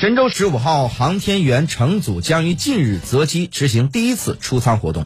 神舟十五号航天员乘组将于近日择机执行第一次出舱活动。